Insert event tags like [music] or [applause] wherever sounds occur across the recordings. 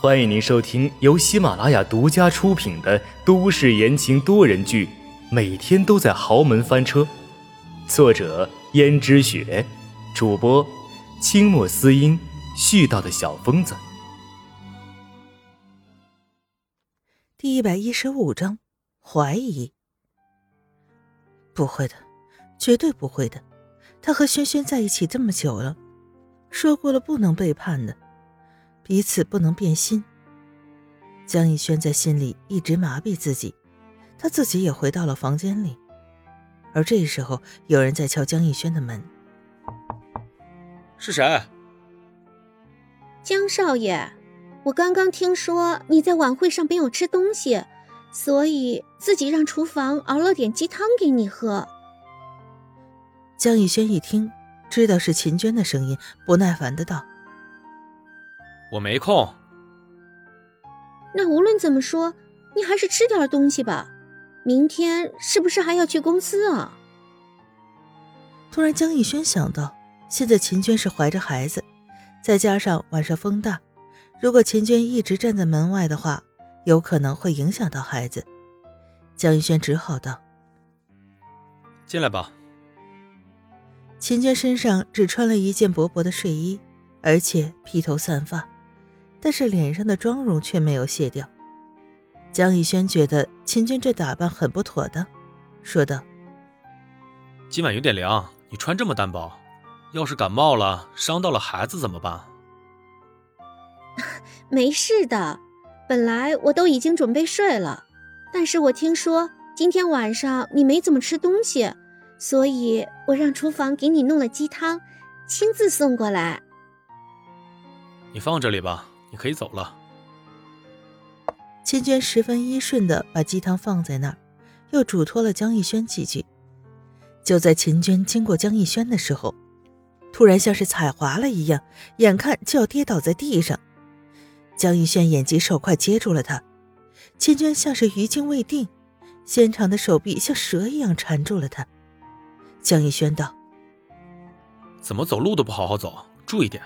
欢迎您收听由喜马拉雅独家出品的都市言情多人剧《每天都在豪门翻车》，作者：胭脂雪，主播：清墨思音，絮叨的小疯子。第一百一十五章，怀疑。不会的，绝对不会的。他和轩轩在一起这么久了，说过了不能背叛的。彼此不能变心。江逸轩在心里一直麻痹自己，他自己也回到了房间里，而这时候有人在敲江逸轩的门。是谁？江少爷，我刚刚听说你在晚会上没有吃东西，所以自己让厨房熬了点鸡汤给你喝。江逸轩一听，知道是秦娟的声音，不耐烦的道。我没空。那无论怎么说，你还是吃点东西吧。明天是不是还要去公司啊？突然，江逸轩想到，现在秦娟是怀着孩子，再加上晚上风大，如果秦娟一直站在门外的话，有可能会影响到孩子。江逸轩只好道：“进来吧。”秦娟身上只穿了一件薄薄的睡衣，而且披头散发。但是脸上的妆容却没有卸掉。江逸轩觉得秦娟这打扮很不妥当，说道：“今晚有点凉，你穿这么单薄，要是感冒了伤到了孩子怎么办？” [laughs] 没事的，本来我都已经准备睡了，但是我听说今天晚上你没怎么吃东西，所以我让厨房给你弄了鸡汤，亲自送过来。你放这里吧。你可以走了。秦娟十分依顺的把鸡汤放在那儿，又嘱托了江逸轩几句。就在秦娟经过江逸轩的时候，突然像是踩滑了一样，眼看就要跌倒在地上。江逸轩眼疾手快接住了他，秦娟像是余惊未定，纤长的手臂像蛇一样缠住了他。江逸轩道：“怎么走路都不好好走，注意点。”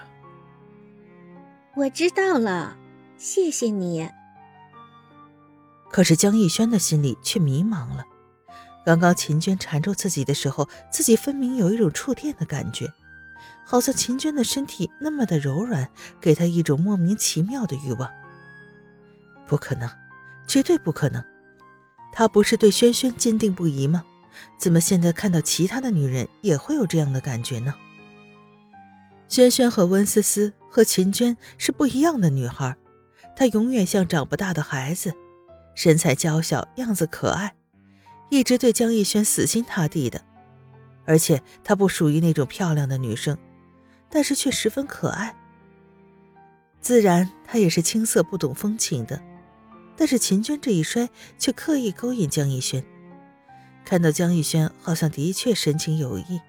我知道了，谢谢你。可是江逸轩的心里却迷茫了。刚刚秦娟缠住自己的时候，自己分明有一种触电的感觉，好像秦娟的身体那么的柔软，给他一种莫名其妙的欲望。不可能，绝对不可能！他不是对轩轩坚定不移吗？怎么现在看到其他的女人也会有这样的感觉呢？萱萱和温思思和秦娟是不一样的女孩，她永远像长不大的孩子，身材娇小，样子可爱，一直对江逸轩死心塌地的。而且她不属于那种漂亮的女生，但是却十分可爱。自然，她也是青涩不懂风情的。但是秦娟这一摔，却刻意勾引江逸轩。看到江逸轩好像的确深情有意。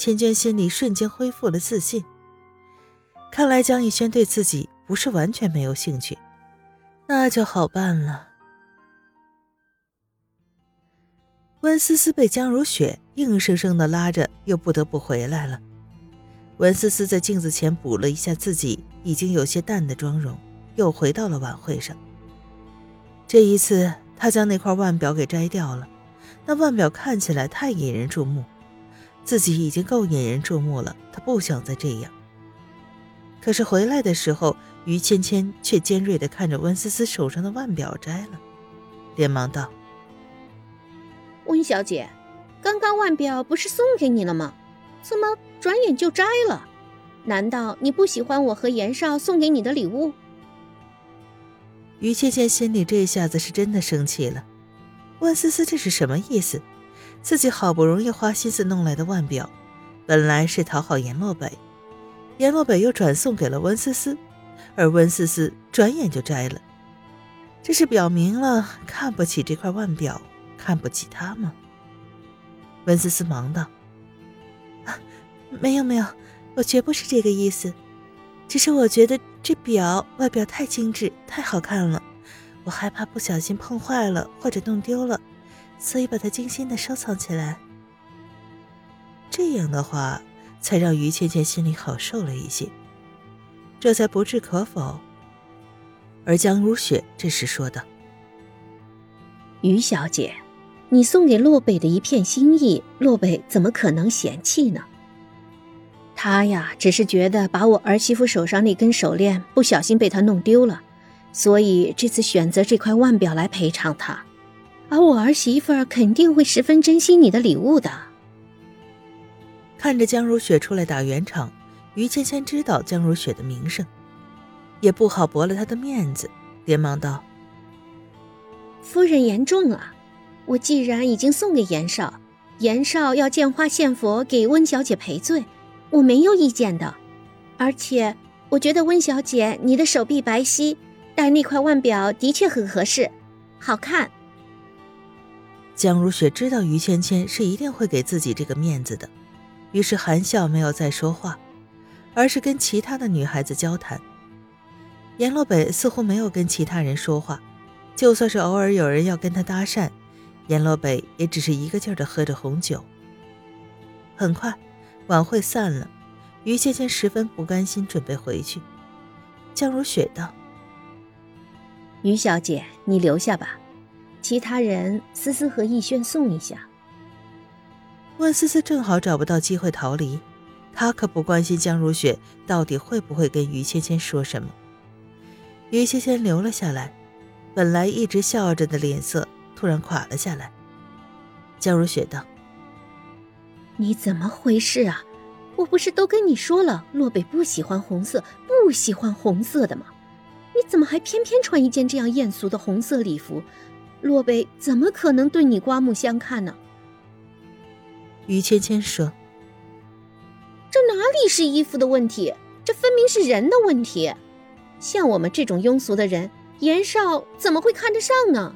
秦娟心里瞬间恢复了自信。看来江逸轩对自己不是完全没有兴趣，那就好办了。温思思被江如雪硬生生的拉着，又不得不回来了。温思思在镜子前补了一下自己已经有些淡的妆容，又回到了晚会上。这一次，她将那块腕表给摘掉了，那腕表看起来太引人注目。自己已经够引人注目了，他不想再这样。可是回来的时候，于芊芊却尖锐地看着温思思手上的腕表摘了，连忙道：“温小姐，刚刚腕表不是送给你了吗？怎么转眼就摘了？难道你不喜欢我和严少送给你的礼物？”于芊芊心里这下子是真的生气了，温思思这是什么意思？自己好不容易花心思弄来的腕表，本来是讨好阎洛北，阎洛北又转送给了温思思，而温思思转眼就摘了，这是表明了看不起这块腕表，看不起他吗？温思思忙道：“啊，没有没有，我绝不是这个意思，只是我觉得这表外表太精致，太好看了，我害怕不小心碰坏了或者弄丢了。”所以把它精心的收藏起来。这样的话，才让于倩倩心里好受了一些，这才不置可否。而江如雪这时说道：“于小姐，你送给洛北的一片心意，洛北怎么可能嫌弃呢？他呀，只是觉得把我儿媳妇手上那根手链不小心被他弄丢了，所以这次选择这块腕表来赔偿他。而我儿媳妇肯定会十分珍惜你的礼物的。”看着江如雪出来打圆场，于芊芊知道江如雪的名声。也不好驳了她的面子，连忙道：“夫人言重了！我既然已经送给严少，严少要见花献佛给温小姐赔罪，我没有意见的。而且我觉得温小姐你的手臂白皙，戴那块腕表的确很合适，好看。”江如雪知道于芊芊是一定会给自己这个面子的，于是含笑没有再说话，而是跟其他的女孩子交谈。阎洛北似乎没有跟其他人说话，就算是偶尔有人要跟他搭讪，阎洛北也只是一个劲儿的喝着红酒。很快，晚会散了，于芊芊十分不甘心，准备回去。江如雪道：“于小姐，你留下吧，其他人思思和逸轩送一下。”问思思正好找不到机会逃离，她可不关心江如雪到底会不会跟于芊芊说什么。于芊芊留了下来，本来一直笑着的脸色突然垮了下来。江如雪道：“你怎么回事啊？我不是都跟你说了，洛北不喜欢红色，不喜欢红色的吗？你怎么还偏偏穿一件这样艳俗的红色礼服？洛北怎么可能对你刮目相看呢？”于芊芊说：“这哪里是衣服的问题，这分明是人的问题。”像我们这种庸俗的人，严少怎么会看得上呢？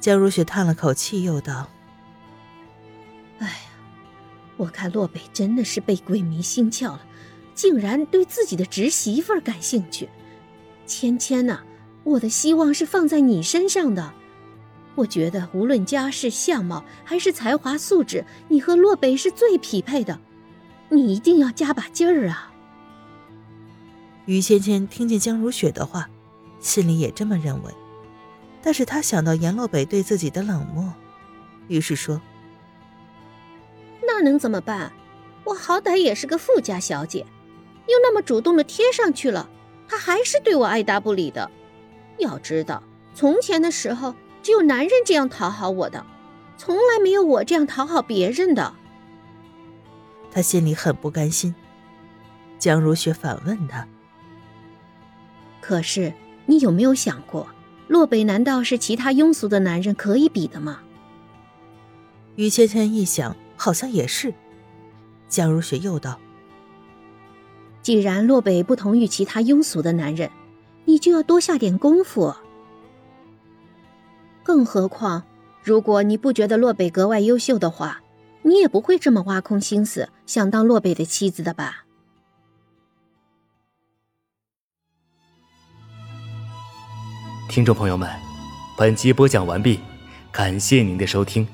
江如雪叹了口气，又道：“哎呀，我看洛北真的是被鬼迷心窍了，竟然对自己的侄媳妇感兴趣。芊芊呐，我的希望是放在你身上的。我觉得无论家世、相貌还是才华、素质，你和洛北是最匹配的。你一定要加把劲儿啊！”于芊芊听见江如雪的话，心里也这么认为，但是她想到严洛北对自己的冷漠，于是说：“那能怎么办？我好歹也是个富家小姐，又那么主动的贴上去了，他还是对我爱答不理的。要知道，从前的时候只有男人这样讨好我的，从来没有我这样讨好别人的。”他心里很不甘心。江如雪反问他。可是，你有没有想过，洛北难道是其他庸俗的男人可以比的吗？于芊芊一想，好像也是。江如雪又道：“既然洛北不同于其他庸俗的男人，你就要多下点功夫。更何况，如果你不觉得洛北格外优秀的话，你也不会这么挖空心思想当洛北的妻子的吧？”听众朋友们，本集播讲完毕，感谢您的收听。